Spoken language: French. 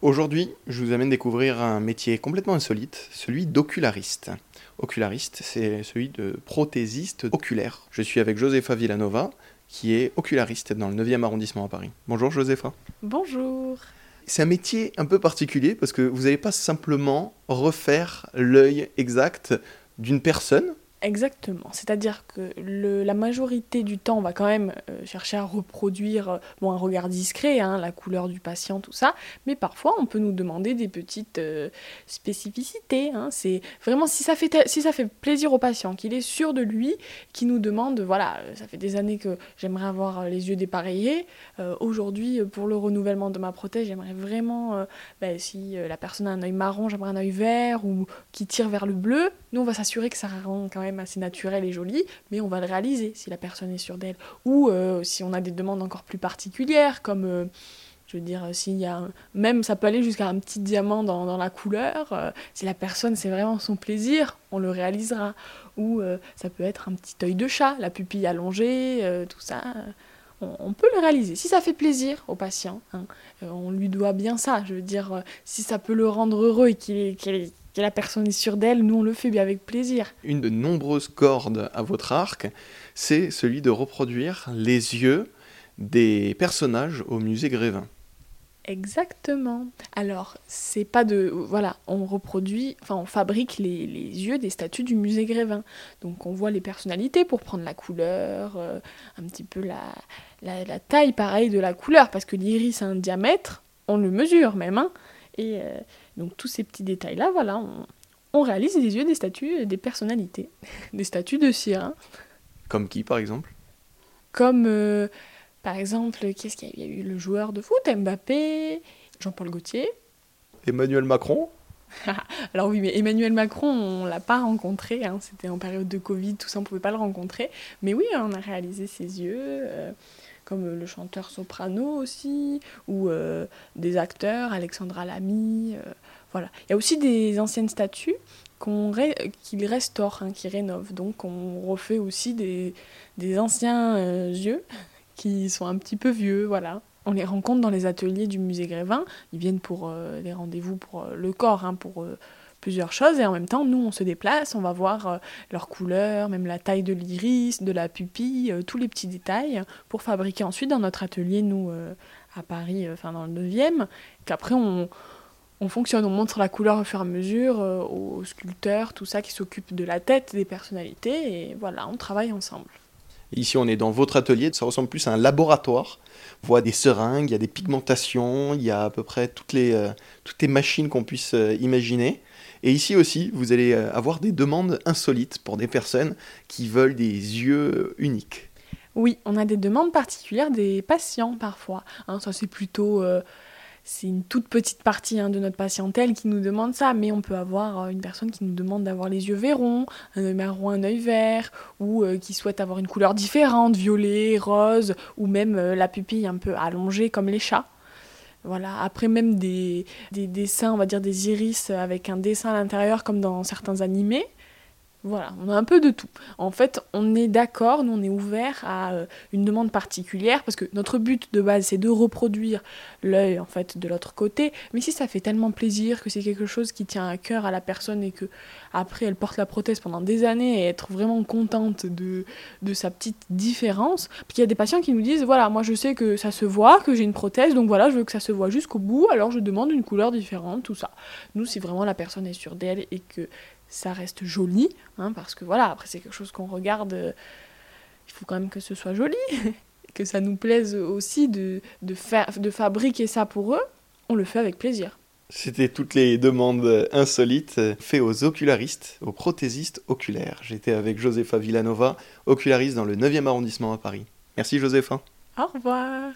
Aujourd'hui, je vous amène découvrir un métier complètement insolite, celui d'oculariste. Oculariste, c'est celui de prothésiste oculaire. Je suis avec Josefa Villanova, qui est oculariste dans le 9e arrondissement à Paris. Bonjour Josefa. Bonjour. C'est un métier un peu particulier parce que vous n'allez pas simplement refaire l'œil exact d'une personne, Exactement. C'est-à-dire que le, la majorité du temps, on va quand même euh, chercher à reproduire euh, bon, un regard discret, hein, la couleur du patient, tout ça. Mais parfois, on peut nous demander des petites euh, spécificités. Hein. C'est vraiment si ça, fait si ça fait plaisir au patient, qu'il est sûr de lui, qui nous demande, voilà, ça fait des années que j'aimerais avoir les yeux dépareillés. Aujourd'hui, pour le renouvellement de ma prothèse, j'aimerais vraiment, ben, si la personne a un œil marron, j'aimerais un œil vert ou qui tire vers le bleu. Nous, on va s'assurer que ça rend quand même assez naturel et joli, mais on va le réaliser si la personne est sûre d'elle. Ou euh, si on a des demandes encore plus particulières, comme, euh, je veux dire, s'il y a même ça peut aller jusqu'à un petit diamant dans, la couleur. Euh, si la personne, c'est vraiment son plaisir, on le réalisera. Ou ça peut être un petit œil de chat, la pupille allongée, tout ça. On, peut le réaliser. Si ça fait plaisir au patient, hein, on lui doit bien ça. Je veux dire, si ça peut le rendre heureux et qu'il la personne est sûre d'elle, nous on le fait bien avec plaisir. Une de nombreuses cordes à votre arc, c'est celui de reproduire les yeux des personnages au musée Grévin. Exactement. Alors, c'est pas de. Voilà, on reproduit, enfin, on fabrique les, yeux des statues du musée Grévin. Donc, on voit les personnalités pour prendre la couleur, euh, un petit peu la, la, taille, pareil, de la couleur, parce que l'iris a un diamètre, on le mesure même, hein, et euh, donc tous ces petits détails-là, voilà, on, réalise des yeux des statues, des personnalités, des statues de cire. Hein. Comme qui, par exemple? Comme, euh, par exemple, qu'est-ce qu'il y a eu Le joueur de foot, Mbappé, Jean-Paul Gaultier. Emmanuel Macron? Alors oui, mais Emmanuel Macron, on l'a pas rencontré, hein. c'était en période de Covid, tout ça, on pouvait pas le rencontrer. Mais oui, on a réalisé ses yeux. Euh, comme le chanteur soprano aussi, ou euh, des acteurs, Alexandra Lamy. Euh, voilà. Il y a aussi des anciennes statues qu'on qu'ils restaurent, hein, qui rénovent. Donc on refait aussi des, des anciens euh, yeux qui sont un petit peu vieux. Voilà. On les rencontre dans les ateliers du musée Grévin. Ils viennent pour les rendez-vous pour le corps, hein, pour plusieurs choses et en même temps nous on se déplace, on va voir euh, leur couleur, même la taille de l'iris, de la pupille, euh, tous les petits détails pour fabriquer ensuite dans notre atelier nous euh, à Paris, enfin dans le 9e, qu'après on, on fonctionne, on montre la couleur au fur et à mesure aux sculpteurs, tout ça qui s'occupe de la tête des personnalités et voilà, on travaille ensemble. Ici, on est dans votre atelier, ça ressemble plus à un laboratoire. On voit des seringues, il y a des pigmentations, il y a à peu près toutes les, toutes les machines qu'on puisse imaginer. Et ici aussi, vous allez euh, avoir des demandes insolites pour des personnes qui veulent des yeux uniques. Oui, on a des demandes particulières des patients parfois. Hein, ça, c'est plutôt. Euh, c'est une toute petite partie hein, de notre patientèle qui nous demande ça, mais on peut avoir euh, une personne qui nous demande d'avoir les yeux verrons, un œil marron, un œil vert, ou qui souhaite avoir une couleur différente, violet, rose, ou même la pupille un peu allongée comme les chats. Voilà. Après même des, des dessins, on va dire des iris avec un dessin à l'intérieur comme dans certains animés. Voilà, on a un peu de tout. En fait, on est d'accord, nous on est ouvert à euh, une demande particulière parce que notre but de base c'est de reproduire l'œil en fait de l'autre côté. Mais si ça fait tellement plaisir que c'est quelque chose qui tient à cœur à la personne et que après elle porte la prothèse pendant des années et être vraiment contente de, de sa petite différence. Puis il y a des patients qui nous disent voilà, moi je sais que ça se voit, que j'ai une prothèse, donc voilà, je veux que ça se voit jusqu'au bout, alors je demande une couleur différente, tout ça. Nous, si vraiment la personne est sûre d'elle et que ça reste joli, hein, parce que voilà, après c'est quelque chose qu'on regarde, euh, il faut quand même que ce soit joli, que ça nous plaise aussi de, de, faire, de fabriquer ça pour eux, on le fait avec plaisir. C'était toutes les demandes insolites faites aux ocularistes, aux prothésistes oculaires. J'étais avec Josefa Villanova, oculariste dans le 9e arrondissement à Paris. Merci Josefa. Au revoir.